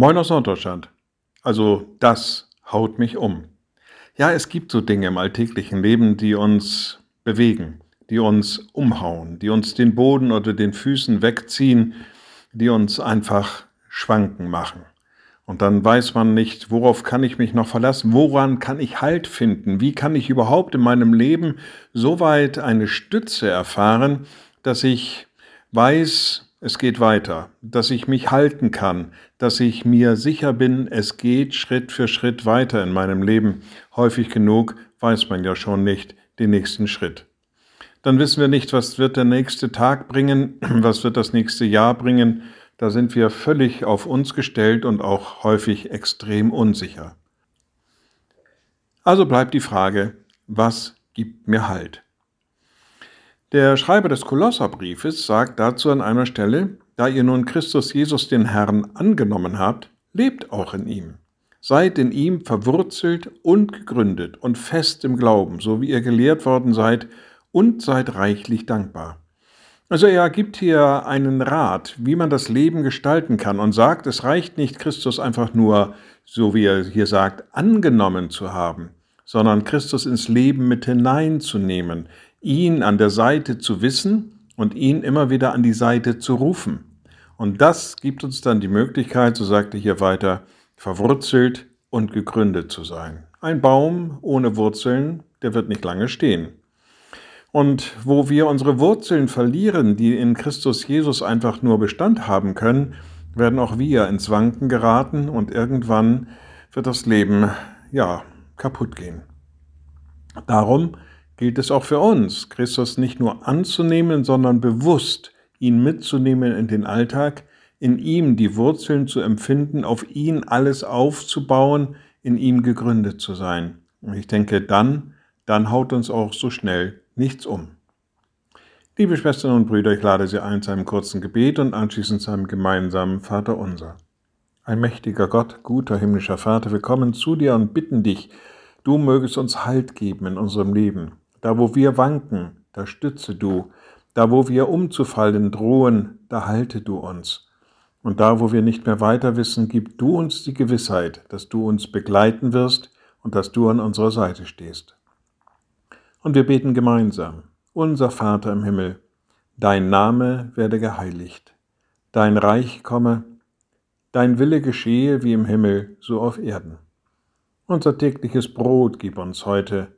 Moin aus Norddeutschland. Also das haut mich um. Ja, es gibt so Dinge im alltäglichen Leben, die uns bewegen, die uns umhauen, die uns den Boden oder den Füßen wegziehen, die uns einfach schwanken machen. Und dann weiß man nicht, worauf kann ich mich noch verlassen, woran kann ich Halt finden, wie kann ich überhaupt in meinem Leben so weit eine Stütze erfahren, dass ich weiß, es geht weiter, dass ich mich halten kann, dass ich mir sicher bin, es geht Schritt für Schritt weiter in meinem Leben. Häufig genug weiß man ja schon nicht den nächsten Schritt. Dann wissen wir nicht, was wird der nächste Tag bringen, was wird das nächste Jahr bringen. Da sind wir völlig auf uns gestellt und auch häufig extrem unsicher. Also bleibt die Frage, was gibt mir Halt? Der Schreiber des Kolosserbriefes sagt dazu an einer Stelle, da ihr nun Christus Jesus den Herrn angenommen habt, lebt auch in ihm. Seid in ihm verwurzelt und gegründet und fest im Glauben, so wie ihr gelehrt worden seid, und seid reichlich dankbar. Also er gibt hier einen Rat, wie man das Leben gestalten kann und sagt, es reicht nicht, Christus einfach nur, so wie er hier sagt, angenommen zu haben, sondern Christus ins Leben mit hineinzunehmen, ihn an der Seite zu wissen und ihn immer wieder an die Seite zu rufen. Und das gibt uns dann die Möglichkeit, so sagte hier weiter, verwurzelt und gegründet zu sein. Ein Baum ohne Wurzeln, der wird nicht lange stehen. Und wo wir unsere Wurzeln verlieren, die in Christus Jesus einfach nur Bestand haben können, werden auch wir ins Wanken geraten und irgendwann wird das Leben, ja, kaputt gehen. Darum gilt es auch für uns, Christus nicht nur anzunehmen, sondern bewusst ihn mitzunehmen in den Alltag, in ihm die Wurzeln zu empfinden, auf ihn alles aufzubauen, in ihm gegründet zu sein. Und ich denke, dann, dann haut uns auch so schnell nichts um. Liebe Schwestern und Brüder, ich lade Sie ein zu einem kurzen Gebet und anschließend zu einem gemeinsamen Vater unser. Ein mächtiger Gott, guter himmlischer Vater, wir kommen zu dir und bitten dich, du mögest uns Halt geben in unserem Leben. Da, wo wir wanken, da stütze du. Da, wo wir umzufallen drohen, da halte du uns. Und da, wo wir nicht mehr weiter wissen, gib du uns die Gewissheit, dass du uns begleiten wirst und dass du an unserer Seite stehst. Und wir beten gemeinsam. Unser Vater im Himmel, dein Name werde geheiligt, dein Reich komme, dein Wille geschehe wie im Himmel, so auf Erden. Unser tägliches Brot gib uns heute